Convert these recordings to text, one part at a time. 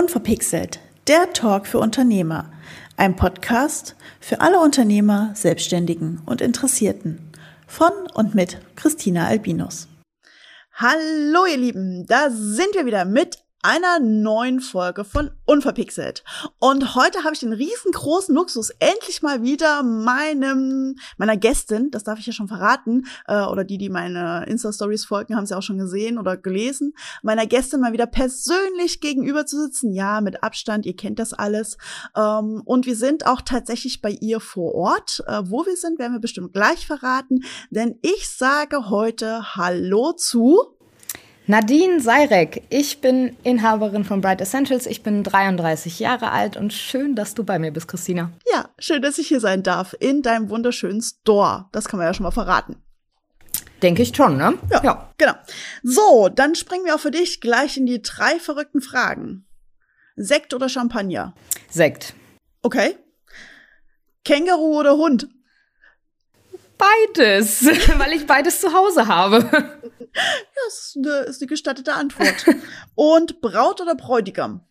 Unverpixelt, der Talk für Unternehmer. Ein Podcast für alle Unternehmer, Selbstständigen und Interessierten. Von und mit Christina Albinus. Hallo ihr Lieben, da sind wir wieder mit einer neuen Folge von Unverpixelt. Und heute habe ich den riesengroßen Luxus, endlich mal wieder meinem, meiner Gästin, das darf ich ja schon verraten, äh, oder die, die meine Insta-Stories folgen, haben sie auch schon gesehen oder gelesen, meiner Gästin mal wieder persönlich gegenüber zu sitzen. Ja, mit Abstand, ihr kennt das alles. Ähm, und wir sind auch tatsächlich bei ihr vor Ort. Äh, wo wir sind, werden wir bestimmt gleich verraten, denn ich sage heute Hallo zu Nadine Seirek, ich bin Inhaberin von Bright Essentials. Ich bin 33 Jahre alt und schön, dass du bei mir bist, Christina. Ja, schön, dass ich hier sein darf in deinem wunderschönen Store. Das kann man ja schon mal verraten. Denke ich schon, ne? Ja, ja, genau. So, dann springen wir auch für dich gleich in die drei verrückten Fragen. Sekt oder Champagner? Sekt. Okay. Känguru oder Hund? Beides, weil ich beides zu Hause habe. Ja, das ist eine, ist eine gestattete Antwort. Und Braut oder Bräutigam?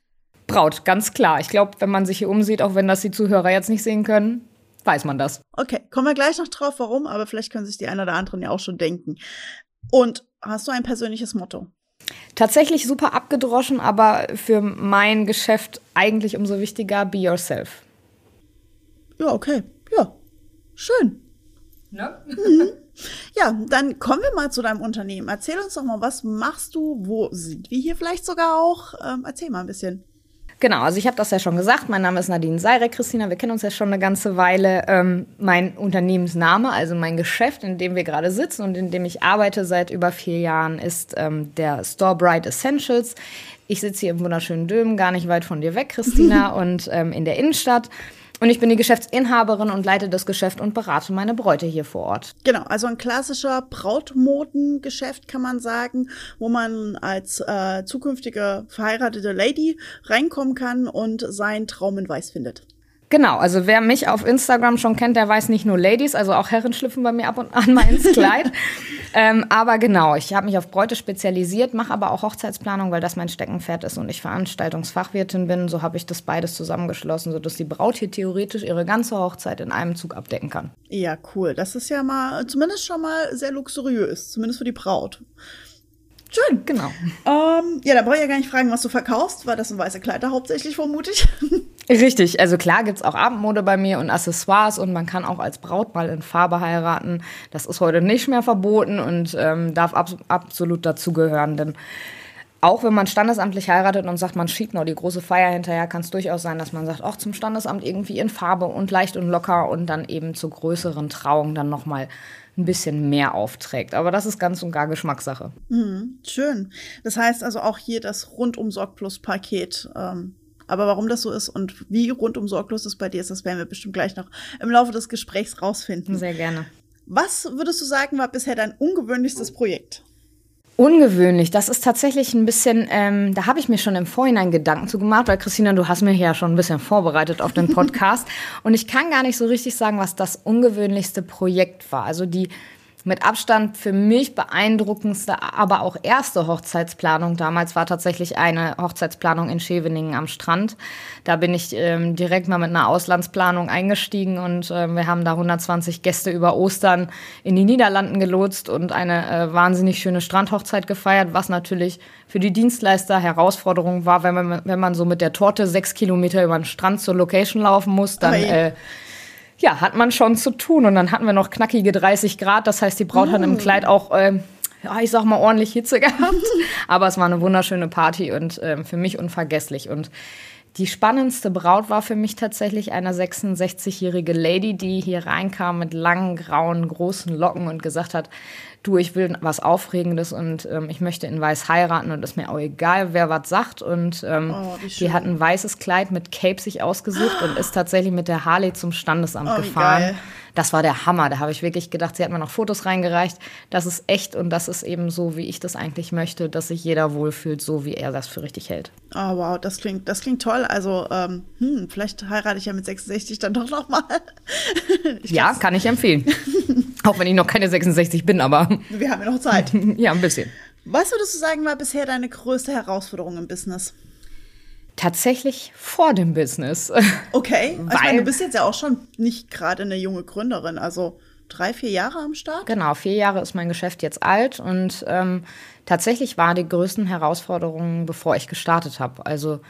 Braut, ganz klar. Ich glaube, wenn man sich hier umsieht, auch wenn das die Zuhörer jetzt nicht sehen können, weiß man das. Okay, kommen wir gleich noch drauf, warum, aber vielleicht können sich die einen oder anderen ja auch schon denken. Und hast du ein persönliches Motto? Tatsächlich super abgedroschen, aber für mein Geschäft eigentlich umso wichtiger, be yourself. Ja, okay. Ja, schön. Ne? Mhm. Ja, dann kommen wir mal zu deinem Unternehmen. Erzähl uns doch mal, was machst du? Wo sind wir hier vielleicht sogar auch? Ähm, erzähl mal ein bisschen. Genau, also ich habe das ja schon gesagt. Mein Name ist Nadine Seirek, Christina. Wir kennen uns ja schon eine ganze Weile. Ähm, mein Unternehmensname, also mein Geschäft, in dem wir gerade sitzen und in dem ich arbeite seit über vier Jahren, ist ähm, der Store Bright Essentials. Ich sitze hier im wunderschönen Dömen, gar nicht weit von dir weg, Christina, und ähm, in der Innenstadt. Und ich bin die Geschäftsinhaberin und leite das Geschäft und berate meine Bräute hier vor Ort. Genau, also ein klassischer Brautmodengeschäft kann man sagen, wo man als äh, zukünftige verheiratete Lady reinkommen kann und seinen Traum in Weiß findet. Genau, also wer mich auf Instagram schon kennt, der weiß nicht nur Ladies, also auch Herren schlüpfen bei mir ab und an mal ins Kleid. ähm, aber genau, ich habe mich auf Bräute spezialisiert, mache aber auch Hochzeitsplanung, weil das mein Steckenpferd ist und ich Veranstaltungsfachwirtin bin. So habe ich das beides zusammengeschlossen, sodass die Braut hier theoretisch ihre ganze Hochzeit in einem Zug abdecken kann. Ja, cool. Das ist ja mal zumindest schon mal sehr luxuriös, zumindest für die Braut. Schön. Genau. Ähm, ja, da brauche ich ja gar nicht fragen, was du verkaufst, weil das sind weiße Kleider hauptsächlich, vermute ich. Richtig, also klar gibt's auch Abendmode bei mir und Accessoires und man kann auch als Braut mal in Farbe heiraten. Das ist heute nicht mehr verboten und ähm, darf ab absolut dazugehören, denn auch wenn man standesamtlich heiratet und sagt, man schiebt noch die große Feier hinterher, kann es durchaus sein, dass man sagt, auch zum Standesamt irgendwie in Farbe und leicht und locker und dann eben zur größeren Trauung dann nochmal ein bisschen mehr aufträgt. Aber das ist ganz und gar Geschmackssache. Mhm, schön. Das heißt also auch hier das rundum sorglos Paket. Ähm, aber warum das so ist und wie rundum sorglos es bei dir ist, das werden wir bestimmt gleich noch im Laufe des Gesprächs rausfinden. Sehr gerne. Was würdest du sagen, war bisher dein ungewöhnlichstes Projekt? Ungewöhnlich, das ist tatsächlich ein bisschen, ähm, da habe ich mir schon im Vorhinein Gedanken zu gemacht, weil Christina, du hast mir ja schon ein bisschen vorbereitet auf den Podcast und ich kann gar nicht so richtig sagen, was das ungewöhnlichste Projekt war. Also die mit Abstand für mich beeindruckendste, aber auch erste Hochzeitsplanung damals war tatsächlich eine Hochzeitsplanung in Scheveningen am Strand. Da bin ich ähm, direkt mal mit einer Auslandsplanung eingestiegen und äh, wir haben da 120 Gäste über Ostern in die Niederlanden gelotst und eine äh, wahnsinnig schöne Strandhochzeit gefeiert, was natürlich für die Dienstleister Herausforderung war, wenn man, wenn man so mit der Torte sechs Kilometer über den Strand zur Location laufen muss, dann äh, ja, hat man schon zu tun. Und dann hatten wir noch knackige 30 Grad. Das heißt, die Braut mm. hat im Kleid auch, äh, ja, ich sag mal, ordentlich Hitze gehabt. Aber es war eine wunderschöne Party und äh, für mich unvergesslich. Und die spannendste Braut war für mich tatsächlich eine 66-jährige Lady, die hier reinkam mit langen, grauen, großen Locken und gesagt hat, du, ich will was Aufregendes und ähm, ich möchte in Weiß heiraten und ist mir auch egal, wer was sagt. Und ähm, oh, die hat ein weißes Kleid mit Cape sich ausgesucht und ist tatsächlich mit der Harley zum Standesamt oh, gefahren. Das war der Hammer. Da habe ich wirklich gedacht, sie hat mir noch Fotos reingereicht. Das ist echt und das ist eben so, wie ich das eigentlich möchte, dass sich jeder wohlfühlt, so wie er das für richtig hält. Oh wow, das klingt, das klingt toll. Also ähm, hm, vielleicht heirate ich ja mit 66 dann doch noch mal. ja, kann ich empfehlen. Auch wenn ich noch keine 66 bin, aber wir haben ja noch Zeit. ja, ein bisschen. Was würdest du sagen, war bisher deine größte Herausforderung im Business? Tatsächlich vor dem Business. Okay, also meine, du bist jetzt ja auch schon nicht gerade eine junge Gründerin, also drei, vier Jahre am Start? Genau, vier Jahre ist mein Geschäft jetzt alt und ähm, tatsächlich war die größten Herausforderungen, bevor ich gestartet habe. Also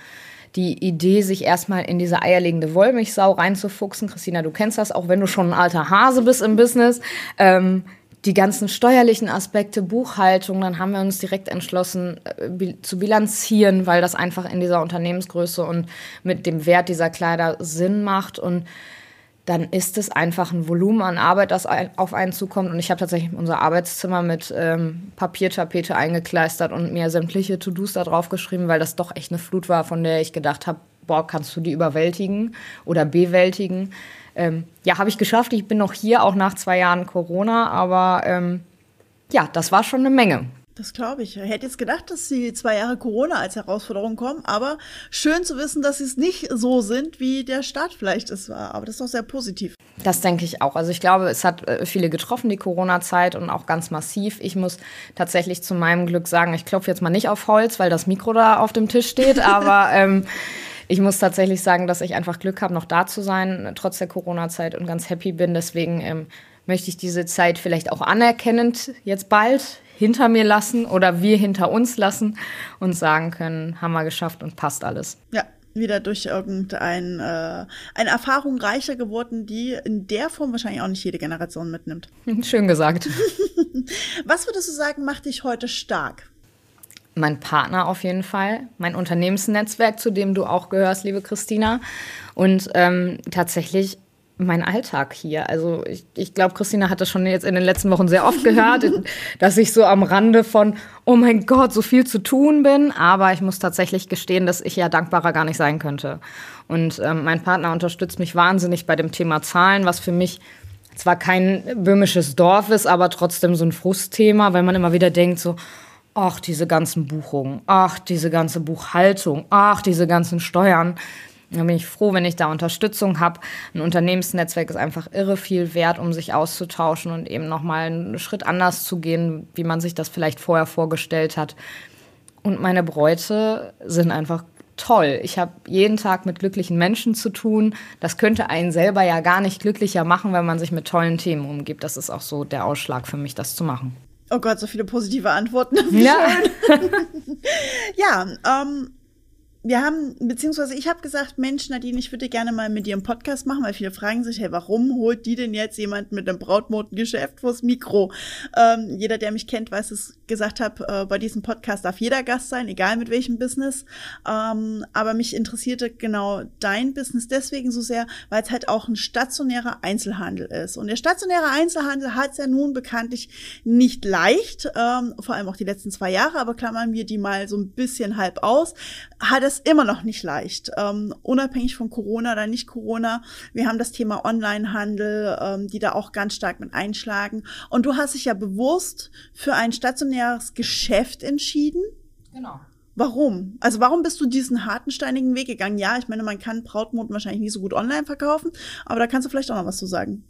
die Idee, sich erstmal in diese eierlegende Wollmilchsau reinzufuchsen. Christina, du kennst das, auch wenn du schon ein alter Hase bist im Business. Ähm, die ganzen steuerlichen Aspekte, Buchhaltung, dann haben wir uns direkt entschlossen äh, zu bilanzieren, weil das einfach in dieser Unternehmensgröße und mit dem Wert dieser Kleider Sinn macht und dann ist es einfach ein Volumen an Arbeit, das auf einen zukommt. Und ich habe tatsächlich unser Arbeitszimmer mit ähm, Papiertapete eingekleistert und mir sämtliche To-Dos da drauf geschrieben, weil das doch echt eine Flut war, von der ich gedacht habe, boah, kannst du die überwältigen oder bewältigen? Ähm, ja, habe ich geschafft. Ich bin noch hier, auch nach zwei Jahren Corona, aber ähm, ja, das war schon eine Menge. Das glaube ich. Ich hätte jetzt gedacht, dass die zwei Jahre Corona als Herausforderung kommen, aber schön zu wissen, dass sie es nicht so sind, wie der Start vielleicht es war. Aber das ist doch sehr positiv. Das denke ich auch. Also ich glaube, es hat äh, viele getroffen, die Corona-Zeit und auch ganz massiv. Ich muss tatsächlich zu meinem Glück sagen, ich klopfe jetzt mal nicht auf Holz, weil das Mikro da auf dem Tisch steht, aber ähm, ich muss tatsächlich sagen, dass ich einfach Glück habe, noch da zu sein, trotz der Corona-Zeit und ganz happy bin. Deswegen ähm, möchte ich diese Zeit vielleicht auch anerkennend jetzt bald hinter mir lassen oder wir hinter uns lassen und sagen können, haben wir geschafft und passt alles. Ja, wieder durch irgendein äh, eine Erfahrung reicher geworden, die in der Form wahrscheinlich auch nicht jede Generation mitnimmt. Schön gesagt. Was würdest du sagen, macht dich heute stark? Mein Partner auf jeden Fall, mein Unternehmensnetzwerk, zu dem du auch gehörst, liebe Christina. Und ähm, tatsächlich mein Alltag hier. Also ich, ich glaube, Christina hat das schon jetzt in den letzten Wochen sehr oft gehört, dass ich so am Rande von, oh mein Gott, so viel zu tun bin. Aber ich muss tatsächlich gestehen, dass ich ja dankbarer gar nicht sein könnte. Und ähm, mein Partner unterstützt mich wahnsinnig bei dem Thema Zahlen, was für mich zwar kein böhmisches Dorf ist, aber trotzdem so ein Frustthema, weil man immer wieder denkt so, ach, diese ganzen Buchungen, ach, diese ganze Buchhaltung, ach, diese ganzen Steuern. Da bin ich froh, wenn ich da Unterstützung habe. Ein Unternehmensnetzwerk ist einfach irre viel wert, um sich auszutauschen und eben nochmal einen Schritt anders zu gehen, wie man sich das vielleicht vorher vorgestellt hat. Und meine Bräute sind einfach toll. Ich habe jeden Tag mit glücklichen Menschen zu tun. Das könnte einen selber ja gar nicht glücklicher machen, wenn man sich mit tollen Themen umgibt. Das ist auch so der Ausschlag für mich, das zu machen. Oh Gott, so viele positive Antworten. Ja. ja, ähm, wir haben, beziehungsweise ich habe gesagt, Mensch, Nadine, ich würde gerne mal mit dir einen Podcast machen, weil viele fragen sich, hey, warum holt die denn jetzt jemand mit einem Brautmodengeschäft vors Mikro? Ähm, jeder, der mich kennt, weiß es, gesagt habe, äh, bei diesem Podcast darf jeder Gast sein, egal mit welchem Business. Ähm, aber mich interessierte genau dein Business deswegen so sehr, weil es halt auch ein stationärer Einzelhandel ist. Und der stationäre Einzelhandel hat es ja nun bekanntlich nicht leicht, ähm, vor allem auch die letzten zwei Jahre, aber klammern wir die mal so ein bisschen halb aus, hat es immer noch nicht leicht, ähm, unabhängig von Corona oder nicht Corona. Wir haben das Thema Onlinehandel, ähm, die da auch ganz stark mit einschlagen. Und du hast dich ja bewusst für ein stationäres Geschäft entschieden. Genau. Warum? Also warum bist du diesen harten, steinigen Weg gegangen? Ja, ich meine, man kann Brautmoden wahrscheinlich nie so gut online verkaufen, aber da kannst du vielleicht auch noch was zu sagen.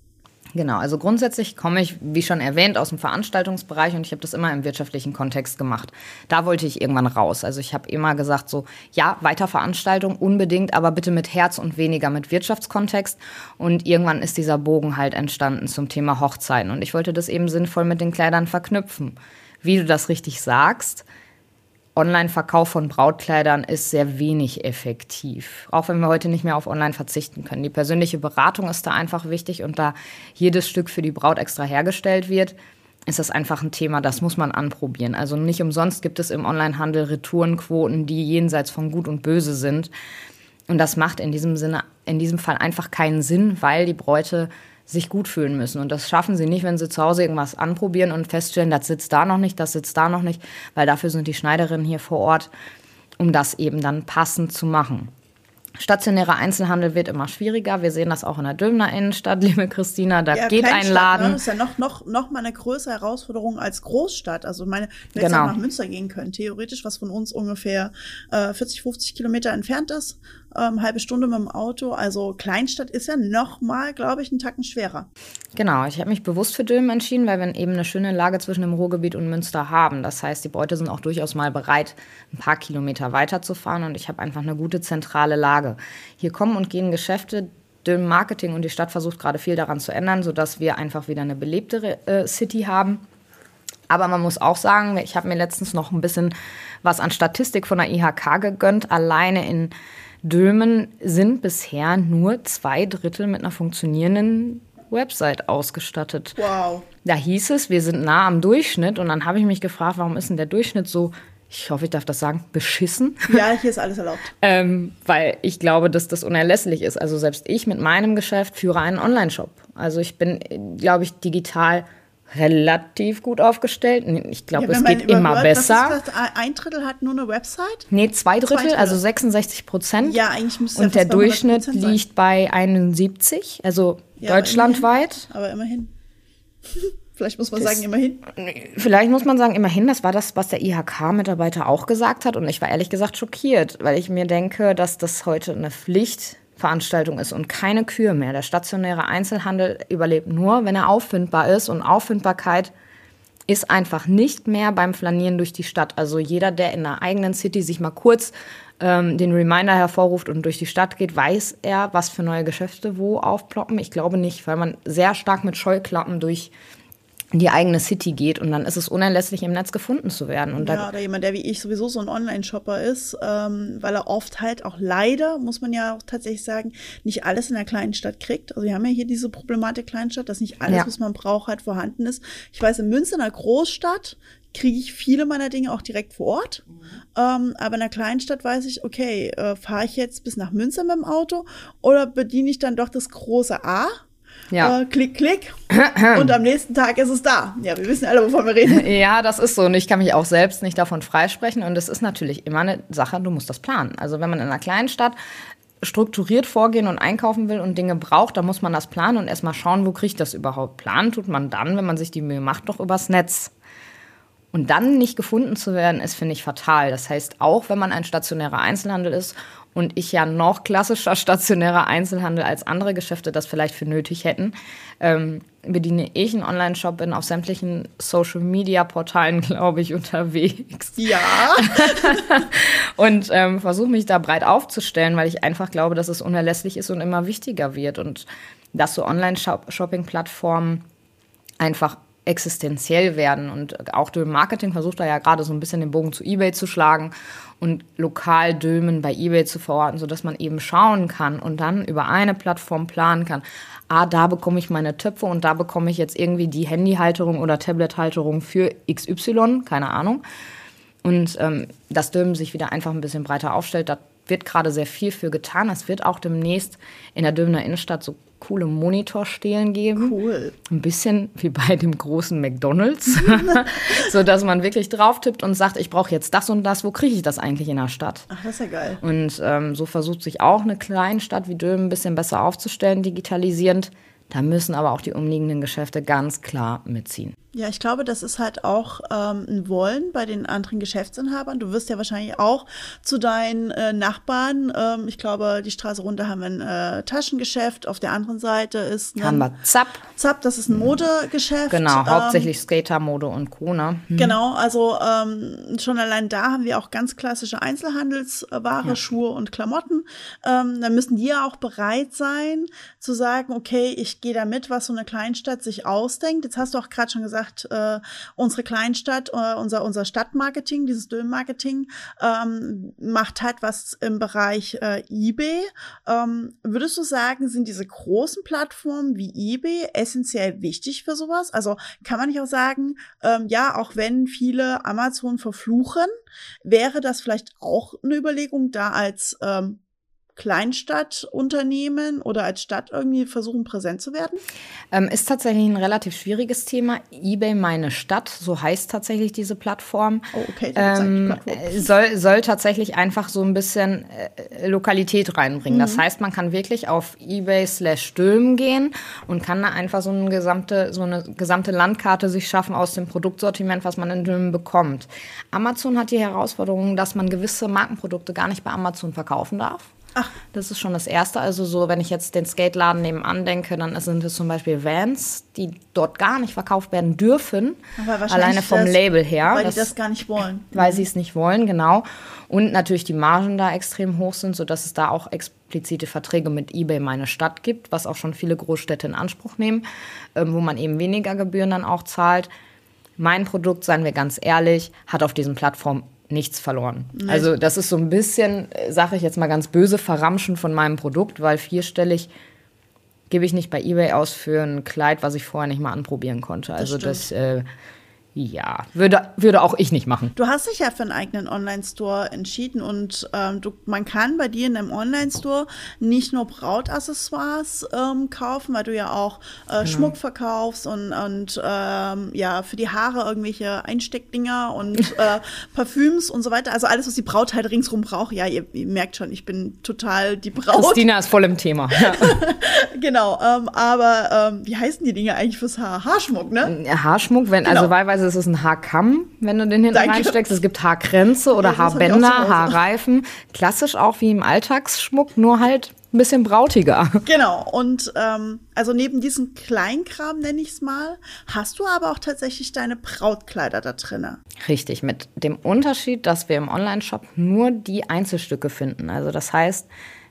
Genau, also grundsätzlich komme ich, wie schon erwähnt, aus dem Veranstaltungsbereich und ich habe das immer im wirtschaftlichen Kontext gemacht. Da wollte ich irgendwann raus. Also ich habe immer gesagt, so, ja, weiter Veranstaltung unbedingt, aber bitte mit Herz und weniger mit Wirtschaftskontext. Und irgendwann ist dieser Bogen halt entstanden zum Thema Hochzeiten. Und ich wollte das eben sinnvoll mit den Kleidern verknüpfen. Wie du das richtig sagst, Online-Verkauf von Brautkleidern ist sehr wenig effektiv. Auch wenn wir heute nicht mehr auf Online verzichten können. Die persönliche Beratung ist da einfach wichtig und da jedes Stück für die Braut extra hergestellt wird, ist das einfach ein Thema, das muss man anprobieren. Also nicht umsonst gibt es im Onlinehandel Retourenquoten, die jenseits von Gut und Böse sind. Und das macht in diesem Sinne, in diesem Fall einfach keinen Sinn, weil die Bräute sich gut fühlen müssen. Und das schaffen sie nicht, wenn sie zu Hause irgendwas anprobieren und feststellen, das sitzt da noch nicht, das sitzt da noch nicht, weil dafür sind die Schneiderinnen hier vor Ort, um das eben dann passend zu machen. Stationärer Einzelhandel wird immer schwieriger. Wir sehen das auch in der Dülmner Innenstadt, liebe Christina. Da ja, geht ein ne? Laden. Ne? Das ist ja noch, noch, noch mal eine größere Herausforderung als Großstadt. Also meine, wenn genau. nach Münster gehen können, theoretisch, was von uns ungefähr äh, 40, 50 Kilometer entfernt ist, ähm, halbe Stunde mit dem Auto. Also Kleinstadt ist ja noch mal, glaube ich, einen Tacken schwerer. Genau, ich habe mich bewusst für Dülmen entschieden, weil wir eben eine schöne Lage zwischen dem Ruhrgebiet und Münster haben. Das heißt, die Beute sind auch durchaus mal bereit, ein paar Kilometer weiterzufahren und ich habe einfach eine gute zentrale Lage. Hier kommen und gehen Geschäfte, Dülmen Marketing und die Stadt versucht gerade viel daran zu ändern, sodass wir einfach wieder eine belebtere äh, City haben. Aber man muss auch sagen, ich habe mir letztens noch ein bisschen was an Statistik von der IHK gegönnt. Alleine in Dülmen sind bisher nur zwei Drittel mit einer funktionierenden Website ausgestattet. Wow. Da hieß es, wir sind nah am Durchschnitt. Und dann habe ich mich gefragt, warum ist denn der Durchschnitt so, ich hoffe, ich darf das sagen, beschissen? Ja, hier ist alles erlaubt. ähm, weil ich glaube, dass das unerlässlich ist. Also selbst ich mit meinem Geschäft führe einen Online-Shop. Also ich bin, glaube ich, digital relativ gut aufgestellt. Ich glaube, Ja, es geht immer überhört, besser. Ist das? Ein Drittel hat nur eine Website? Nee, zwei Drittel, Drittel. also 66 Prozent. Ja, eigentlich müsste es Und der Durchschnitt 100% sein. liegt bei 71, also Ja, aber deutschlandweit. Aber immerhin. Vielleicht muss man sagen, immerhin. Vielleicht muss man sagen, immerhin, das war das, was der IHK-Mitarbeiter auch gesagt hat. Und ich war ehrlich gesagt schockiert, weil ich mir denke, dass das heute eine Pflichtveranstaltung ist und keine Kür mehr. Der stationäre Einzelhandel überlebt nur, wenn er auffindbar ist. Und Auffindbarkeit ist einfach nicht mehr beim Flanieren durch die Stadt. Also jeder, der in einer eigenen City sich mal kurz ähm, den Reminder hervorruft und durch die Stadt geht, weiß er, was für neue Geschäfte wo aufploppen. Ich glaube nicht, weil man sehr stark mit Scheuklappen durch die eigene City geht und dann ist es unerlässlich, im Netz gefunden zu werden. Und Ja, da, oder jemand, der wie ich sowieso so ein Online-Shopper ist, ähm, weil er oft halt auch leider, muss man ja auch tatsächlich sagen, nicht alles in der kleinen Stadt kriegt. Also wir haben ja hier diese Problematik Kleinstadt, dass nicht alles, Ja. was man braucht, halt vorhanden ist. Ich weiß, in Münster, in einer Großstadt, kriege ich viele meiner Dinge auch direkt vor Ort. Ähm, aber in einer Kleinstadt weiß ich, okay, äh, fahre ich jetzt bis nach Münster mit dem Auto oder bediene ich dann doch das große A? Ja. Äh, klick, klick. und am nächsten Tag ist es da. Ja, wir wissen alle, wovon wir reden. ja, das ist so. Und ich kann mich auch selbst nicht davon freisprechen. Und es ist natürlich immer eine Sache, du musst das planen. Also wenn man in einer kleinen Stadt strukturiert vorgehen und einkaufen will und Dinge braucht, dann muss man das planen und erstmal schauen, wo kriege ich das überhaupt. Planen tut man dann, wenn man sich die Mühe macht, doch übers Netz. Und dann nicht gefunden zu werden, ist, finde ich, fatal. Das heißt, auch wenn man ein stationärer Einzelhandel ist und ich ja noch klassischer stationärer Einzelhandel als andere Geschäfte das vielleicht für nötig hätten, ähm, bediene ich einen Online-Shop, bin auf sämtlichen Social-Media-Portalen, glaube ich, unterwegs Ja. und ähm, versuche mich da breit aufzustellen, weil ich einfach glaube, dass es unerlässlich ist und immer wichtiger wird und dass so Online-Shopping-Plattformen einfach existenziell werden und auch Dömen Marketing versucht da ja gerade so ein bisschen den Bogen zu eBay zu schlagen und lokal Dömen bei eBay zu verorten, sodass man eben schauen kann und dann über eine Plattform planen kann. Ah, da bekomme ich meine Töpfe und da bekomme ich jetzt irgendwie die Handyhalterung oder Tablethalterung für XY, keine Ahnung. Und ähm, dass Dömen sich wieder einfach ein bisschen breiter aufstellt, wird gerade sehr viel für getan. Es wird auch demnächst in der Dömener Innenstadt so coole Monitorstelen geben. Cool. Ein bisschen wie bei dem großen McDonalds, so dass man wirklich drauf tippt und sagt, ich brauche jetzt das und das. Wo kriege ich das eigentlich in der Stadt? Ach, das ist ja geil. Und ähm, so versucht sich auch eine Kleinstadt wie Dömen ein bisschen besser aufzustellen, digitalisierend. Da müssen aber auch die umliegenden Geschäfte ganz klar mitziehen. Ja, ich glaube, das ist halt auch ähm, ein Wollen bei den anderen Geschäftsinhabern. Du wirst ja wahrscheinlich auch zu deinen äh, Nachbarn, ähm, ich glaube, die Straße runter haben wir ein äh, Taschengeschäft, auf der anderen Seite ist ein Haben wir Zapp, Zapp, das ist ein Modegeschäft. genau, ähm, hauptsächlich Skater, Mode und Kona. Genau, also ähm, schon allein da haben wir auch ganz klassische Einzelhandelsware, Schuhe und Klamotten. Ähm, da müssen die ja auch bereit sein zu sagen, okay, ich gehe da mit, was so eine Kleinstadt sich ausdenkt. Jetzt hast du auch gerade schon gesagt, äh, unsere Kleinstadt, äh, unser, unser Stadtmarketing, dieses Döm-Marketing, ähm, macht halt was im Bereich äh, eBay. Ähm, würdest du sagen, sind diese großen Plattformen wie eBay essentiell wichtig für sowas? Also kann man nicht auch sagen, ähm, ja, auch wenn viele Amazon verfluchen, wäre das vielleicht auch eine Überlegung, da als ähm, Kleinstadtunternehmen oder als Stadt irgendwie versuchen, präsent zu werden? Ähm, ist tatsächlich ein relativ schwieriges Thema. eBay meine Stadt, so heißt tatsächlich diese Plattform. Oh, okay, Ähm, Plattform. äh, soll, soll tatsächlich einfach so ein bisschen äh, Lokalität reinbringen. Das heißt, man kann wirklich auf eBay slash Dülmen gehen und kann da einfach so eine, gesamte, so eine gesamte Landkarte sich schaffen aus dem Produktsortiment, was man in Dülmen bekommt. Amazon hat die Herausforderung, dass man gewisse Markenprodukte gar nicht bei Amazon verkaufen darf. Ach. Das ist schon das Erste. Also so, wenn ich jetzt den Skateladen nebenan denke, dann sind es zum Beispiel Vans, die dort gar nicht verkauft werden dürfen. Alleine vom das, Label her. Weil das, die das gar nicht wollen. Weil mhm. sie es nicht wollen, genau. Und natürlich die Margen da extrem hoch sind, sodass es da auch explizite Verträge mit eBay meine Stadt gibt, was auch schon viele Großstädte in Anspruch nehmen, ähm, wo man eben weniger Gebühren dann auch zahlt. Mein Produkt, seien wir ganz ehrlich, hat auf diesen Plattformen nichts verloren. Nee. Also das ist so ein bisschen, äh, sage ich jetzt mal ganz böse, Verramschen von meinem Produkt, weil vierstellig gebe ich nicht bei eBay aus für ein Kleid, was ich vorher nicht mal anprobieren konnte. Also das, das äh, ja, würde, würde auch ich nicht machen. Du hast dich ja für einen eigenen Online-Store entschieden und ähm, du, man kann bei dir in einem Online-Store nicht nur Brautaccessoires ähm, kaufen, weil du ja auch äh, genau. Schmuck verkaufst und, und ähm, ja, für die Haare irgendwelche Einsteckdinger und äh, Parfüms und so weiter. Also alles, was die Braut halt ringsrum braucht. Ja, ihr, ihr merkt schon, ich bin total die Braut. Christina ist voll im Thema. Ja. genau, ähm, aber ähm, wie heißen die Dinge eigentlich fürs Haar? Haarschmuck, ne? Haarschmuck, wenn, also genau. also wahlweise ist es ein Haarkamm, wenn du den hinten Danke. reinsteckst. Es gibt Haarkränze oder ja, Haarbänder, Haarreifen. Klassisch auch wie im Alltagsschmuck, nur halt ein bisschen brautiger. Genau. Und ähm, also neben diesem Kleinkram, nenne ich es mal, hast du aber auch tatsächlich deine Brautkleider da drinne. Richtig, mit dem Unterschied, dass wir im Online-Shop nur die Einzelstücke finden. Also das heißt,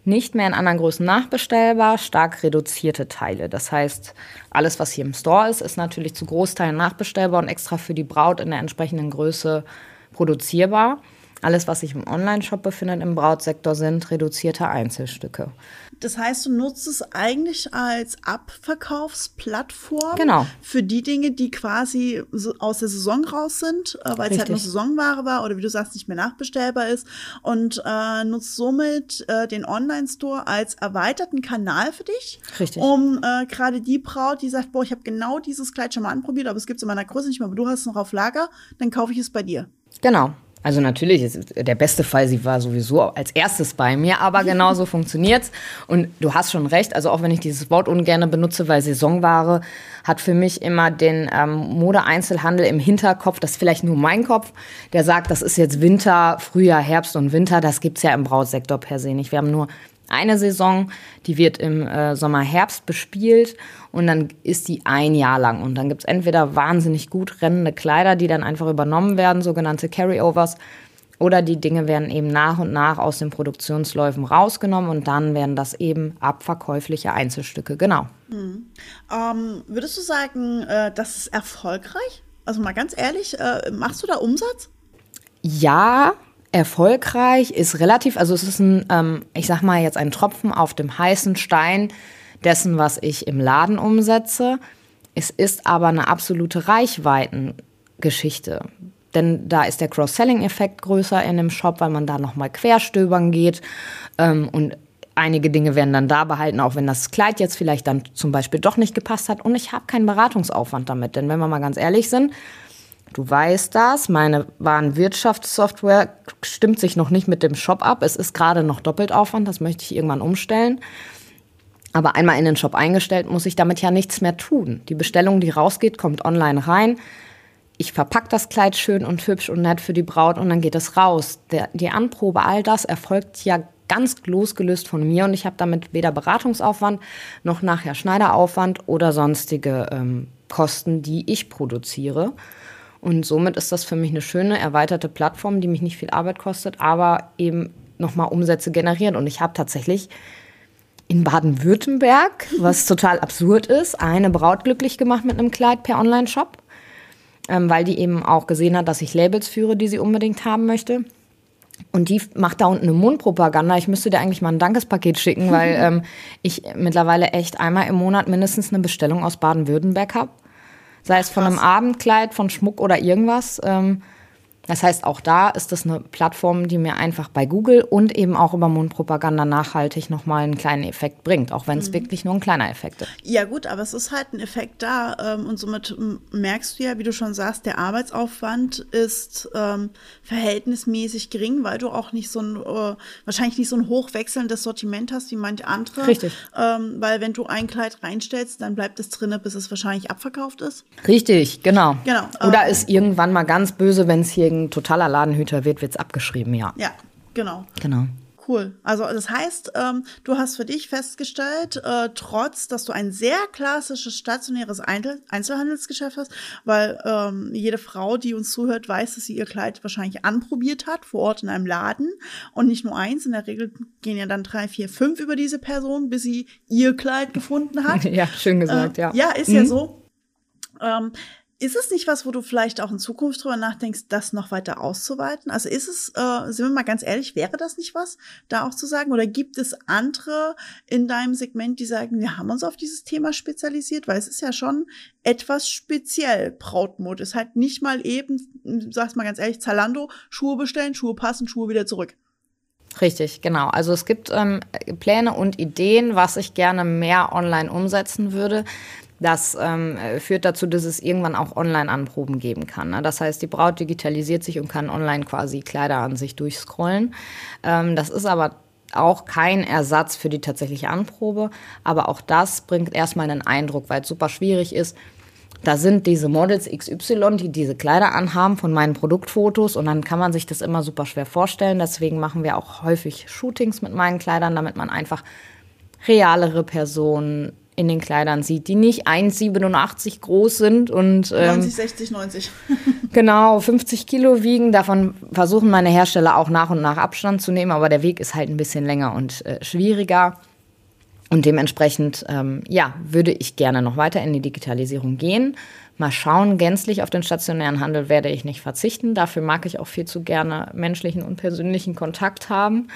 nicht mehr in anderen Größen nachbestellbar, stark reduzierte Teile. Das heißt, alles, was hier im Store ist, ist natürlich zu Großteilen nachbestellbar und extra für die Braut in der entsprechenden Größe produzierbar. Alles, was sich im Online-Shop befindet im Brautsektor, sind reduzierte Einzelstücke. Das heißt, du nutzt es eigentlich als Abverkaufsplattform genau. für die Dinge, die quasi aus der Saison raus sind, äh, weil es halt nur Saisonware war oder wie du sagst, nicht mehr nachbestellbar ist und äh, nutzt somit äh, den Online-Store als erweiterten Kanal für dich, Richtig. um äh, gerade die Braut, die sagt, boah, ich habe genau dieses Kleid schon mal anprobiert, aber es gibt es in meiner Größe nicht mehr, aber du hast es noch auf Lager, dann kaufe ich es bei dir. Genau. Also natürlich ist der beste Fall, sie war sowieso als erstes bei mir, aber genau so funktioniert's. Und du hast schon recht, also auch wenn ich dieses Wort ungern benutze, weil Saisonware hat für mich immer den ähm, Modeeinzelhandel im Hinterkopf, das ist vielleicht nur mein Kopf, der sagt, das ist jetzt Winter, Frühjahr, Herbst und Winter, das gibt's ja im Brautsektor per se nicht. Wir haben nur eine Saison, die wird im äh, Sommer, Herbst bespielt und dann ist die ein Jahr lang. Und dann gibt es entweder wahnsinnig gut rennende Kleider, die dann einfach übernommen werden, sogenannte Carryovers, oder die Dinge werden eben nach und nach aus den Produktionsläufen rausgenommen und dann werden das eben abverkäufliche Einzelstücke, genau. Hm. Ähm, würdest du sagen, äh, das ist erfolgreich? Also mal ganz ehrlich, äh, machst du da Umsatz? Ja, erfolgreich ist relativ, also es ist ein, ähm, ich sag mal jetzt ein Tropfen auf dem heißen Stein dessen, was ich im Laden umsetze. Es ist aber eine absolute Reichweitengeschichte. Denn da ist der Cross-Selling-Effekt größer in dem Shop, weil man da nochmal querstöbern geht. Ähm, und einige Dinge werden dann da behalten, auch wenn das Kleid jetzt vielleicht dann zum Beispiel doch nicht gepasst hat. Und ich habe keinen Beratungsaufwand damit. Denn wenn wir mal ganz ehrlich sind, Du weißt das, meine Warenwirtschaftssoftware stimmt sich noch nicht mit dem Shop ab. Es ist gerade noch Doppeltaufwand, das möchte ich irgendwann umstellen. Aber einmal in den Shop eingestellt, muss ich damit ja nichts mehr tun. Die Bestellung, die rausgeht, kommt online rein. Ich verpacke das Kleid schön und hübsch und nett für die Braut und dann geht es raus. Der, die Anprobe, all das erfolgt ja ganz losgelöst von mir und ich habe damit weder Beratungsaufwand noch nachher Schneideraufwand oder sonstige ähm, Kosten, die ich produziere. Und somit ist das für mich eine schöne, erweiterte Plattform, die mich nicht viel Arbeit kostet, aber eben nochmal Umsätze generiert. Und ich habe tatsächlich in Baden-Württemberg, was total absurd ist, eine Braut glücklich gemacht mit einem Kleid per Online-Shop, ähm, weil die eben auch gesehen hat, dass ich Labels führe, die sie unbedingt haben möchte. Und die macht da unten eine Mundpropaganda. Ich müsste dir eigentlich mal ein Dankespaket schicken, weil ähm, ich mittlerweile echt einmal im Monat mindestens eine Bestellung aus Baden-Württemberg habe. Sei es von einem Abendkleid, von Schmuck oder irgendwas. Ähm, das heißt, auch da ist das eine Plattform, die mir einfach bei Google und eben auch über Mundpropaganda nachhaltig nochmal einen kleinen Effekt bringt, auch wenn es mhm. wirklich nur ein kleiner Effekt ist. Ja gut, aber es ist halt ein Effekt da ähm, und somit merkst du ja, wie du schon sagst, der Arbeitsaufwand ist ähm, verhältnismäßig gering, weil du auch nicht so ein, äh, wahrscheinlich nicht so ein hochwechselndes Sortiment hast wie manche andere. Richtig. Ähm, weil wenn du ein Kleid reinstellst, dann bleibt es drinne, bis es wahrscheinlich abverkauft ist. Richtig, genau. Genau. Oder ähm, ist irgendwann mal ganz böse, wenn es hier totaler Ladenhüter wird, wird es abgeschrieben, ja. Ja, genau. Genau. cool. Also das heißt, ähm, du hast für dich festgestellt, äh, trotz, dass du ein sehr klassisches stationäres Einzel Einzelhandelsgeschäft hast, weil ähm, jede Frau, die uns zuhört, weiß, dass sie ihr Kleid wahrscheinlich anprobiert hat vor Ort in einem Laden und nicht nur eins. In der Regel gehen ja dann drei, vier, fünf über diese Person, bis sie ihr Kleid gefunden hat. ja, schön gesagt, äh, ja. Ja, ist mhm. ja so. Ähm, ist es nicht was, wo du vielleicht auch in Zukunft drüber nachdenkst, das noch weiter auszuweiten? Also ist es, äh, sind wir mal ganz ehrlich, wäre das nicht was, da auch zu sagen? Oder gibt es andere in deinem Segment, die sagen, wir haben uns auf dieses Thema spezialisiert? Weil es ist ja schon etwas speziell. Brautmode ist halt nicht mal eben, sag's mal ganz ehrlich, Zalando, Schuhe bestellen, Schuhe passen, Schuhe wieder zurück. Richtig, genau. Also es gibt ähm, Pläne und Ideen, was ich gerne mehr online umsetzen würde. Das ähm, führt dazu, dass es irgendwann auch Online-Anproben geben kann. Ne? Das heißt, die Braut digitalisiert sich und kann online quasi Kleider an sich durchscrollen. Ähm, das ist aber auch kein Ersatz für die tatsächliche Anprobe. Aber auch das bringt erstmal einen Eindruck, weil es super schwierig ist. Da sind diese Models XY, die diese Kleider anhaben von meinen Produktfotos und dann kann man sich das immer super schwer vorstellen. Deswegen machen wir auch häufig Shootings mit meinen Kleidern, damit man einfach realere Personen in den Kleidern sieht, die nicht 1,87 groß sind und ähm, 90, 60, 90. genau, 50 Kilo wiegen. Davon versuchen meine Hersteller auch nach und nach Abstand zu nehmen, aber der Weg ist halt ein bisschen länger und äh, schwieriger. Und dementsprechend, ähm, ja, würde ich gerne noch weiter in die Digitalisierung gehen. Mal schauen, gänzlich auf den stationären Handel werde ich nicht verzichten. Dafür mag ich auch viel zu gerne menschlichen und persönlichen Kontakt haben.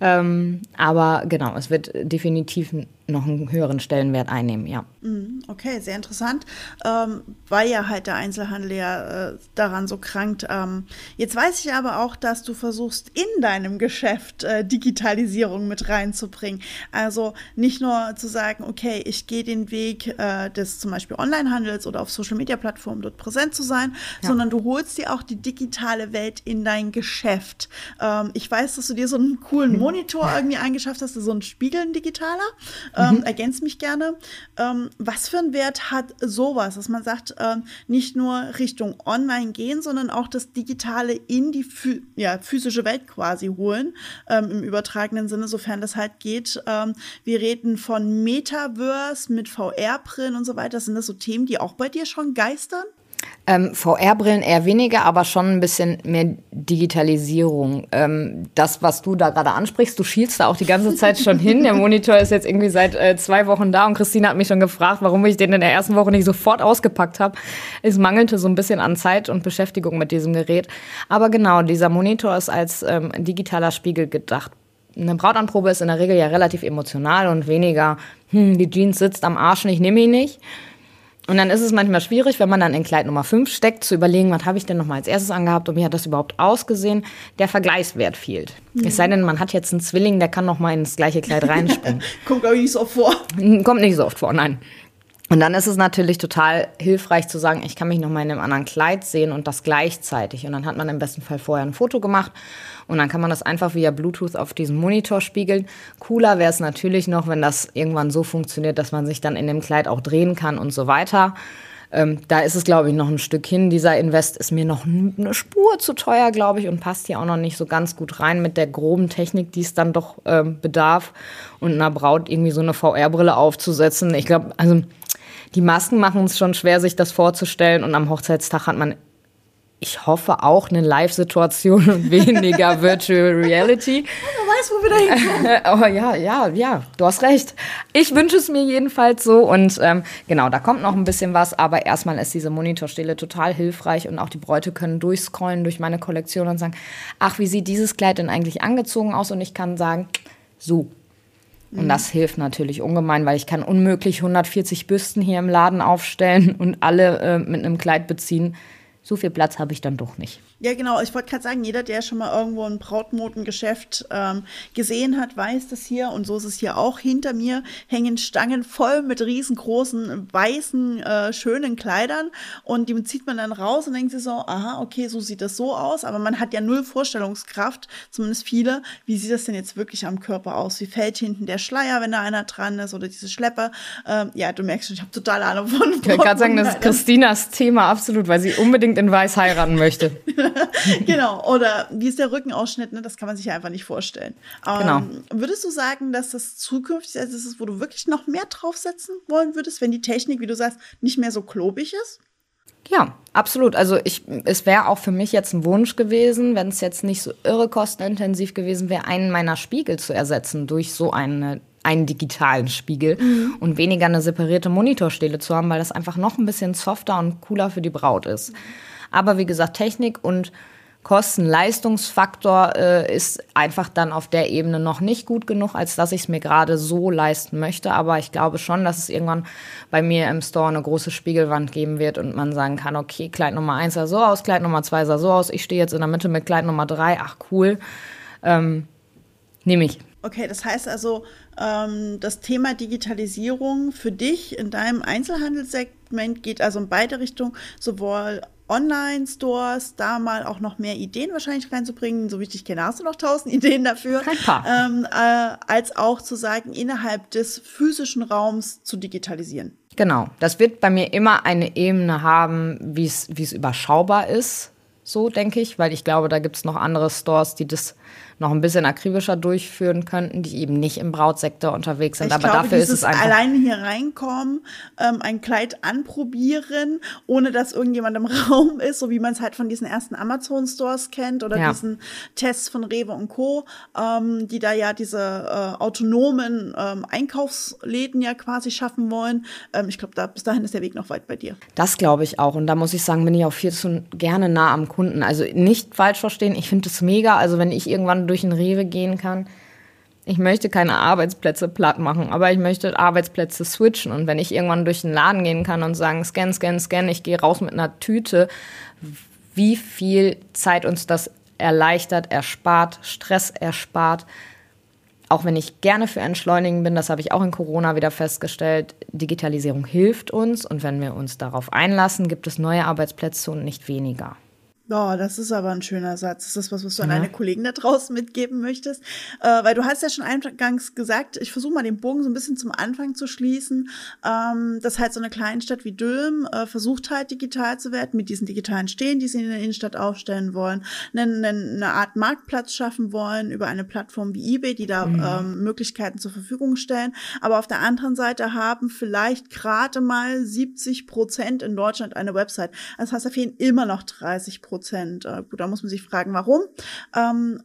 Ähm, aber genau, es wird definitiv noch einen höheren Stellenwert einnehmen, ja. Mhm, okay, sehr interessant, ähm, weil ja halt der Einzelhandel ja äh, daran so krankt. Ähm, jetzt weiß ich aber auch, dass du versuchst, in deinem Geschäft äh, Digitalisierung mit reinzubringen. Also nicht nur zu sagen, okay, ich gehe den Weg äh, des zum Beispiel Onlinehandels oder auf Social-Media-Plattformen dort präsent zu sein, ja. sondern du holst dir auch die digitale Welt in dein Geschäft. Ähm, ich weiß, dass du dir so einen coolen Monitor irgendwie eingeschafft hast, so einen Spiegel, ein digitaler ähm, mhm. ergänzt mich gerne. Ähm, was für einen Wert hat sowas, dass man sagt, ähm, nicht nur Richtung Online gehen, sondern auch das Digitale in die ja, physische Welt quasi holen, ähm, im übertragenen Sinne, sofern das halt geht. Ähm, wir reden von Metaverse mit VR-Brillen und so weiter. Sind das so Themen, die auch bei dir schon geistern? Ähm, VR-Brillen eher weniger, aber schon ein bisschen mehr Digitalisierung. Ähm, das, was du da gerade ansprichst, du schielst da auch die ganze Zeit schon hin. Der Monitor ist jetzt irgendwie seit äh, zwei Wochen da und Christine hat mich schon gefragt, warum ich den in der ersten Woche nicht sofort ausgepackt habe. Es mangelte so ein bisschen an Zeit und Beschäftigung mit diesem Gerät. Aber genau, dieser Monitor ist als ähm, digitaler Spiegel gedacht. Eine Brautanprobe ist in der Regel ja relativ emotional und weniger, hm, die Jeans sitzt am Arsch und ich nehme ihn nicht und dann ist es manchmal schwierig, wenn man dann in Kleid Nummer 5 steckt, zu überlegen, was habe ich denn noch mal als erstes angehabt und wie hat das überhaupt ausgesehen. Der Vergleichswert fehlt. Mhm. Es sei denn, man hat jetzt einen Zwilling, der kann noch mal ins gleiche Kleid reinspringen. Kommt, glaube ich, nicht so oft vor. Kommt nicht so oft vor, nein. Und dann ist es natürlich total hilfreich zu sagen, ich kann mich noch mal in einem anderen Kleid sehen und das gleichzeitig. Und dann hat man im besten Fall vorher ein Foto gemacht und dann kann man das einfach via Bluetooth auf diesem Monitor spiegeln. Cooler wäre es natürlich noch, wenn das irgendwann so funktioniert, dass man sich dann in dem Kleid auch drehen kann und so weiter. Ähm, da ist es, glaube ich, noch ein Stück hin. Dieser Invest ist mir noch eine Spur zu teuer, glaube ich, und passt hier auch noch nicht so ganz gut rein mit der groben Technik, die es dann doch ähm, bedarf. Und einer Braut irgendwie so eine VR-Brille aufzusetzen. Ich glaube, also die Masken machen es schon schwer, sich das vorzustellen. Und am Hochzeitstag hat man ich hoffe auch eine Live-Situation und weniger Virtual Reality. Wer weiß, wo wir da hinkommen. Aber ja, ja, ja, du hast recht. Ich wünsche es mir jedenfalls so und ähm, genau, da kommt noch ein bisschen was, aber erstmal ist diese Monitorstelle total hilfreich und auch die Bräute können durchscrollen durch meine Kollektion und sagen, ach, wie sieht dieses Kleid denn eigentlich angezogen aus? Und ich kann sagen, so, und das hilft natürlich ungemein, weil ich kann unmöglich 140 Büsten hier im Laden aufstellen und alle äh, mit einem Kleid beziehen so viel Platz habe ich dann doch nicht. Ja, genau. Ich wollte gerade sagen, jeder, der schon mal irgendwo ein Brautmodengeschäft ähm, gesehen hat, weiß das hier. Und so ist es hier auch. Hinter mir hängen Stangen voll mit riesengroßen, weißen, äh, schönen Kleidern. Und die zieht man dann raus und denkt sich so, aha, okay, so sieht das so aus. Aber man hat ja null Vorstellungskraft, zumindest viele. Wie sieht das denn jetzt wirklich am Körper aus? Wie fällt hinten der Schleier, wenn da einer dran ist oder diese Schleppe? Ähm, ja, du merkst schon, ich habe total Ahnung von Ich kann gerade sagen, das ist Christinas Thema absolut, weil sie unbedingt unbedingt in weiß heiraten möchte. genau, oder wie ist der Rückenausschnitt, ne? das kann man sich ja einfach nicht vorstellen. Genau. Ähm, würdest du sagen, dass das zukünftig etwas ist, wo du wirklich noch mehr draufsetzen wollen würdest, wenn die Technik, wie du sagst, nicht mehr so klobig ist? Ja, absolut. Also ich, es wäre auch für mich jetzt ein Wunsch gewesen, wenn es jetzt nicht so irre kostenintensiv gewesen wäre, einen meiner Spiegel zu ersetzen durch so eine, einen digitalen Spiegel mhm. und weniger eine separierte Monitorstele zu haben, weil das einfach noch ein bisschen softer und cooler für die Braut ist. Aber wie gesagt, Technik und Kosten-Leistungsfaktor äh, ist einfach dann auf der Ebene noch nicht gut genug, als dass ich es mir gerade so leisten möchte. Aber ich glaube schon, dass es irgendwann bei mir im Store eine große Spiegelwand geben wird und man sagen kann, okay, Kleid Nummer 1 sah so aus, Kleid Nummer 2 sah so aus, ich stehe jetzt in der Mitte mit Kleid Nummer 3, ach cool, ähm, nehme ich. Okay, das heißt also, ähm, das Thema Digitalisierung für dich in deinem Einzelhandelssegment geht also in beide Richtungen, sowohl Online-Stores, da mal auch noch mehr Ideen wahrscheinlich reinzubringen. So wie ich dich kenne, hast du noch tausend Ideen dafür. Ein paar. Ähm, äh, als auch zu sagen, innerhalb des physischen Raums zu digitalisieren. Genau. Das wird bei mir immer eine Ebene haben, wie es überschaubar ist. So denke ich, weil ich glaube, da gibt es noch andere Stores, die das noch ein bisschen akribischer durchführen könnten, die eben nicht im Brautsektor unterwegs sind. Ich Aber glaube, dafür ist es einfach. Alleine hier reinkommen, ähm, ein Kleid anprobieren, ohne dass irgendjemand im Raum ist, so wie man es halt von diesen ersten Amazon-Stores kennt oder ja. diesen Tests von Rewe und Co., ähm, die da ja diese äh, autonomen ähm, Einkaufsläden ja quasi schaffen wollen. Ähm, ich glaube, da, bis dahin ist der Weg noch weit bei dir. Das glaube ich auch. Und da muss ich sagen, bin ich auch viel zu gerne nah am Kunden. Also nicht falsch verstehen, ich finde es mega. Also wenn ich irgendwann durch den Rewe gehen kann. Ich möchte keine Arbeitsplätze platt machen, aber ich möchte Arbeitsplätze switchen. Und wenn ich irgendwann durch den Laden gehen kann und sagen, scan, scan, scan, ich gehe raus mit einer Tüte, wie viel Zeit uns das erleichtert, erspart, Stress erspart. Auch wenn ich gerne für Entschleunigen bin, das habe ich auch in Corona wieder festgestellt, Digitalisierung hilft uns und wenn wir uns darauf einlassen, gibt es neue Arbeitsplätze und nicht weniger. Oh, das ist aber ein schöner Satz. Ist das was, was du an deine Kollegen da draußen mitgeben möchtest? Äh, weil du hast ja schon eingangs gesagt, ich versuche mal den Bogen so ein bisschen zum Anfang zu schließen, ähm, dass halt so eine Kleinstadt wie Dülm äh, versucht halt digital zu werden mit diesen digitalen Stehen, die sie in der Innenstadt aufstellen wollen, eine, eine Art Marktplatz schaffen wollen über eine Plattform wie eBay, die da mhm. ähm, Möglichkeiten zur Verfügung stellen. Aber auf der anderen Seite haben vielleicht gerade mal 70 Prozent in Deutschland eine Website. Das heißt, da fehlen immer noch 30 Prozent. Prozent. Äh, gut, da muss man sich fragen, warum. Ähm,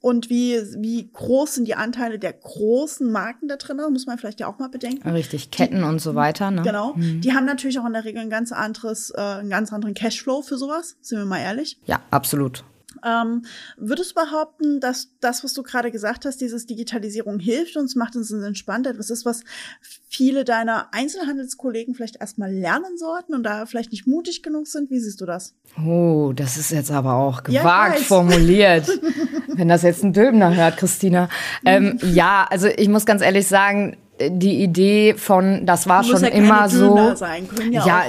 und wie, wie groß sind die Anteile der großen Marken da drin? Muss man vielleicht ja auch mal bedenken. Richtig, Ketten die, und so weiter. Ne? Genau. Mhm. Die haben natürlich auch in der Regel ein ganz anderes, äh, einen ganz anderen Cashflow für sowas, sind wir mal ehrlich. Ja, absolut. Ähm, würdest du behaupten, dass das, was du gerade gesagt hast, dieses Digitalisierung hilft uns, macht uns entspannt, etwas ist, was viele deiner Einzelhandelskollegen vielleicht erstmal lernen sollten und da vielleicht nicht mutig genug sind? Wie siehst du das? Oh, das ist jetzt aber auch gewagt ja, formuliert. Wenn das jetzt ein Döbner hört, Christina. Ähm, ja, also ich muss ganz ehrlich sagen, die Idee von, das war schon ja immer so. Sein, ja, ja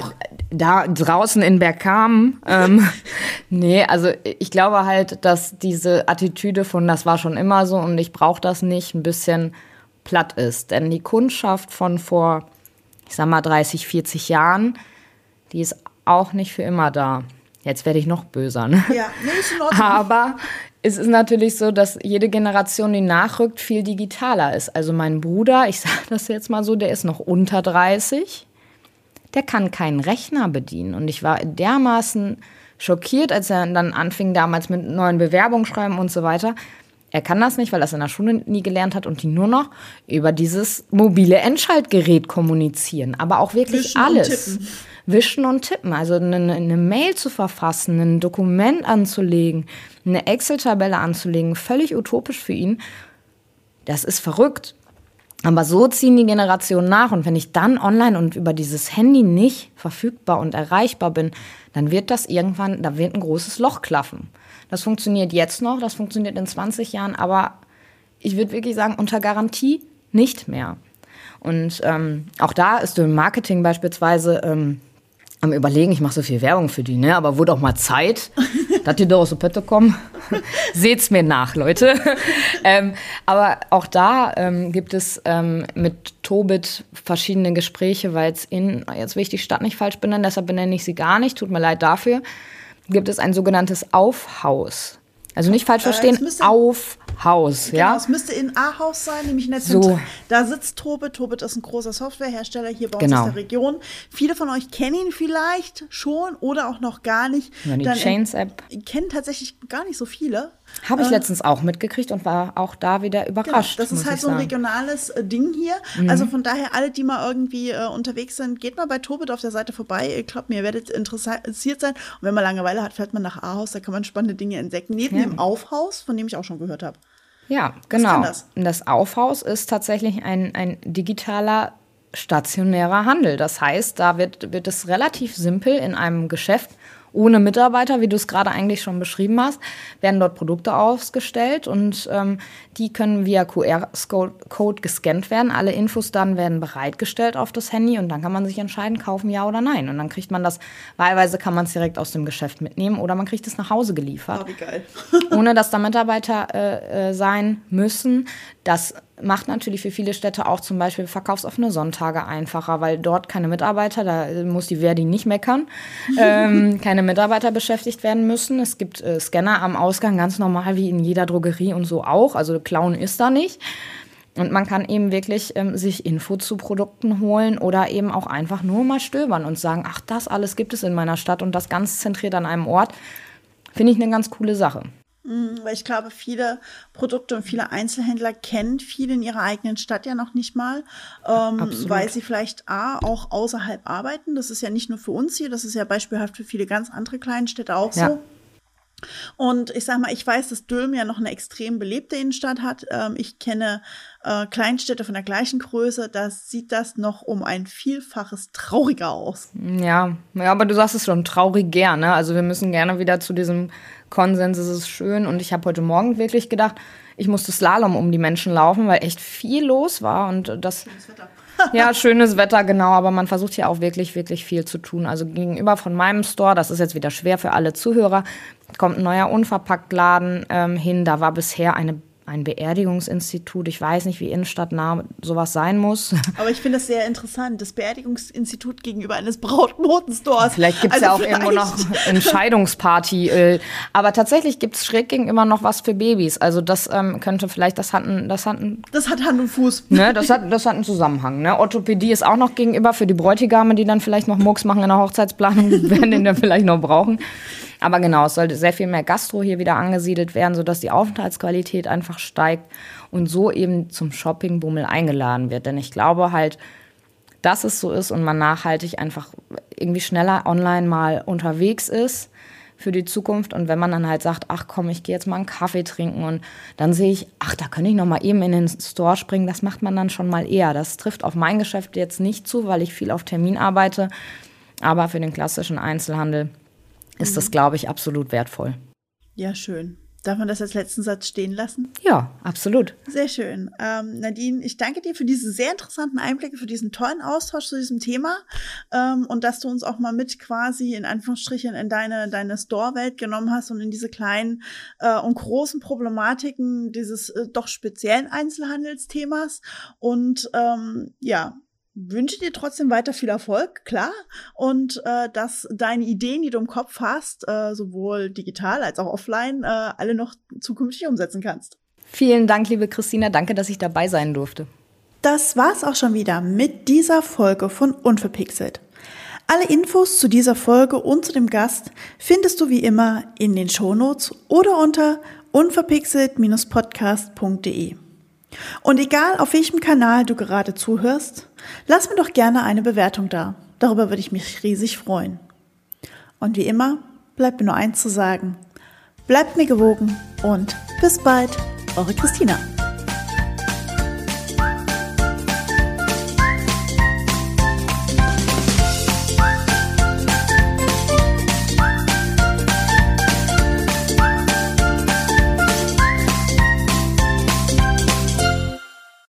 da draußen in Bergkamen. ähm, nee, also ich glaube halt, dass diese Attitüde von das war schon immer so und ich brauche das nicht ein bisschen platt ist. Denn die Kundschaft von vor, ich sag mal, 30, 40 Jahren, die ist auch nicht für immer da. Jetzt werde ich noch böser, ne? Ja, nee, ist in Ordnung. Aber es ist natürlich so, dass jede Generation, die nachrückt, viel digitaler ist. Also mein Bruder, ich sage das jetzt mal so, der ist noch unter 30 der kann keinen Rechner bedienen. Und ich war dermaßen schockiert, als er dann anfing, damals mit neuen Bewerbungen schreiben und so weiter. Er kann das nicht, weil er es in der Schule nie gelernt hat und die nur noch über dieses mobile Endschaltgerät kommunizieren. Aber auch wirklich Wischen alles. Und Wischen und tippen. Also eine, eine Mail zu verfassen, ein Dokument anzulegen, eine Excel-Tabelle anzulegen, völlig utopisch für ihn. Das ist verrückt. Aber so ziehen die Generationen nach. Und wenn ich dann online und über dieses Handy nicht verfügbar und erreichbar bin, dann wird das irgendwann, da wird ein großes Loch klaffen. Das funktioniert jetzt noch, das funktioniert in 20 Jahren, aber ich würde wirklich sagen, unter Garantie nicht mehr. Und ähm, auch da ist im Marketing beispielsweise ähm, am Überlegen, ich mache so viel Werbung für die, ne? aber wurde auch mal Zeit, dass die da aus der Pötte kommen. Seht's mir nach, Leute. ähm, aber auch da ähm, gibt es ähm, mit Tobit verschiedene Gespräche, weil es in, jetzt will ich die Stadt nicht falsch benennen, deshalb benenne ich sie gar nicht, tut mir leid dafür, gibt es ein sogenanntes Aufhaus. Also nicht falsch äh, verstehen, äh, auf Haus, genau, ja? Es müsste in A-Haus sein, nämlich in der so. Da sitzt Tobit. Tobit ist ein großer Softwarehersteller hier bei uns genau. aus der Region. Viele von euch kennen ihn vielleicht schon oder auch noch gar nicht. Ja, die Chains-App. Kennen tatsächlich gar nicht so viele. Habe ich äh, letztens auch mitgekriegt und war auch da wieder genau, überrascht. Genau, das ist halt so ein regionales äh, Ding hier. Mhm. Also von daher, alle, die mal irgendwie äh, unterwegs sind, geht mal bei Tobit auf der Seite vorbei. Ich glaube mir, ihr werdet interessiert sein. Und wenn man Langeweile hat, fährt man nach Ahaus, da kann man spannende Dinge entdecken. Neben ja. dem Aufhaus, von dem ich auch schon gehört habe. Ja, genau. Das? das Aufhaus ist tatsächlich ein, ein digitaler stationärer Handel. Das heißt, da wird, wird es relativ simpel in einem Geschäft ohne Mitarbeiter, wie du es gerade eigentlich schon beschrieben hast, werden dort Produkte ausgestellt und ähm, die können via QR-Code gescannt werden. Alle Infos dann werden bereitgestellt auf das Handy und dann kann man sich entscheiden, kaufen ja oder nein. Und dann kriegt man das, wahlweise kann man es direkt aus dem Geschäft mitnehmen oder man kriegt es nach Hause geliefert. Oh, wie geil. ohne dass da Mitarbeiter äh, äh, sein müssen. Das macht natürlich für viele Städte auch zum Beispiel verkaufsoffene Sonntage einfacher, weil dort keine Mitarbeiter, da muss die Verdi nicht meckern, ähm, keine Mitarbeiter beschäftigt werden müssen. Es gibt äh, Scanner am Ausgang, ganz normal wie in jeder Drogerie und so auch. Also Clown ist da nicht. Und man kann eben wirklich ähm, sich Info zu Produkten holen oder eben auch einfach nur mal stöbern und sagen, ach, das alles gibt es in meiner Stadt und das ganz zentriert an einem Ort. Finde ich eine ganz coole Sache. Mhm, weil ich glaube, viele Produkte und viele Einzelhändler kennen viele in ihrer eigenen Stadt ja noch nicht mal, ähm, weil sie vielleicht A, auch außerhalb arbeiten. Das ist ja nicht nur für uns hier, das ist ja beispielhaft für viele ganz andere kleinen Städte auch ja. so. Und ich sag mal, ich weiß, dass Dülmen ja noch eine extrem belebte Innenstadt hat. Ähm, ich kenne äh, Kleinstädte von der gleichen Größe. Da sieht das noch um ein Vielfaches trauriger aus. Ja, ja, aber du sagst es schon, traurig gerne. Also wir müssen gerne wieder zu diesem Konsens, es ist schön. Und ich habe heute Morgen wirklich gedacht, ich musste Slalom um die Menschen laufen, weil echt viel los war. Und das. Schönes Wetter. ja, schönes Wetter, genau, aber man versucht hier auch wirklich, wirklich viel zu tun. Also gegenüber von meinem Store, das ist jetzt wieder schwer für alle Zuhörer, kommt ein neuer Unverpacktladen ähm, hin. Da war bisher eine ein Beerdigungsinstitut. Ich weiß nicht, wie innenstadtnah sowas sein muss. Aber ich finde das sehr interessant. Das Beerdigungsinstitut gegenüber eines Brautmodenstores. Vielleicht gibt es also ja auch irgendwo noch Entscheidungsparty. Aber tatsächlich gibt es schräg gegenüber noch was für Babys. Also das ähm, könnte vielleicht, das hat ein, das hat ein, Das hat Hand und Fuß. Ne, das, hat, das hat einen Zusammenhang. Ne? Orthopädie ist auch noch gegenüber für die Bräutigame, die dann vielleicht noch Mucks machen in der Hochzeitsplanung, werden den dann vielleicht noch brauchen. Aber genau, es sollte sehr viel mehr Gastro hier wieder angesiedelt werden, sodass die Aufenthaltsqualität einfach steigt und so eben zum Shoppingbummel eingeladen wird. Denn ich glaube halt, dass es so ist und man nachhaltig einfach irgendwie schneller online mal unterwegs ist für die Zukunft. Und wenn man dann halt sagt, ach komm, ich gehe jetzt mal einen Kaffee trinken und dann sehe ich, ach, da könnte ich noch mal eben in den Store springen, das macht man dann schon mal eher. Das trifft auf mein Geschäft jetzt nicht zu, weil ich viel auf Termin arbeite. Aber für den klassischen Einzelhandel ist mhm. das, glaube ich, absolut wertvoll. Ja, schön. Darf man das als letzten Satz stehen lassen? Ja, absolut. Sehr schön. Ähm, Nadine, ich danke dir für diese sehr interessanten Einblicke, für diesen tollen Austausch zu diesem Thema ähm, und dass du uns auch mal mit quasi in Anführungsstrichen in deine, deine Store-Welt genommen hast und in diese kleinen äh, und großen Problematiken dieses äh, doch speziellen Einzelhandelsthemas. Und ähm, ja, wünsche dir trotzdem weiter viel Erfolg, klar. Und äh, dass deine Ideen, die du im Kopf hast, äh, sowohl digital als auch offline, äh, alle noch zukünftig umsetzen kannst. Vielen Dank, liebe Christina. Danke, dass ich dabei sein durfte. Das war's auch schon wieder mit dieser Folge von Unverpixelt. Alle Infos zu dieser Folge und zu dem Gast findest du wie immer in den Shownotes oder unter unverpixelt-podcast.de. Und egal auf welchem Kanal du gerade zuhörst, lass mir doch gerne eine Bewertung da. Darüber würde ich mich riesig freuen. Und wie immer bleibt mir nur eins zu sagen. Bleibt mir gewogen und bis bald, eure Christina.